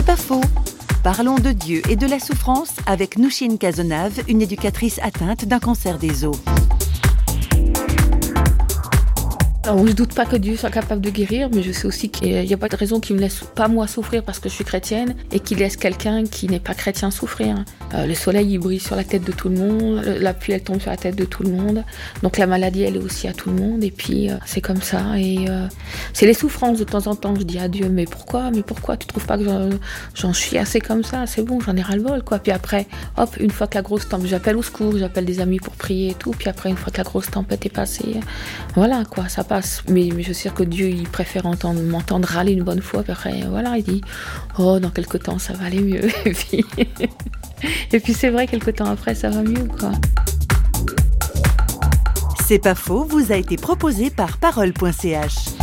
C'est pas faux. Parlons de Dieu et de la souffrance avec Nouchine Kazonave, une éducatrice atteinte d'un cancer des os. Alors, je doute pas que Dieu soit capable de guérir, mais je sais aussi qu'il n'y a pas de raison qu'il me laisse pas moi souffrir parce que je suis chrétienne et qu'il laisse quelqu'un qui n'est pas chrétien souffrir. Euh, le soleil il brille sur la tête de tout le monde, la pluie elle tombe sur la tête de tout le monde, donc la maladie elle est aussi à tout le monde et puis euh, c'est comme ça et euh, c'est les souffrances de temps en temps. Je dis à Dieu mais pourquoi, mais pourquoi tu trouves pas que j'en suis assez comme ça, c'est bon, j'en ai ras le bol quoi. Puis après, hop, une fois que la grosse tempête, j'appelle au secours, j'appelle des amis pour prier et tout. Puis après une fois que la grosse tempête est passée, voilà quoi, ça mais, je suis que Dieu, il préfère entendre, m'entendre râler une bonne fois. Après, voilà, il dit Oh, dans quelques temps, ça va aller mieux. Et puis, et puis c'est vrai, quelques temps après, ça va mieux, quoi. C'est pas faux, vous a été proposé par parole.ch.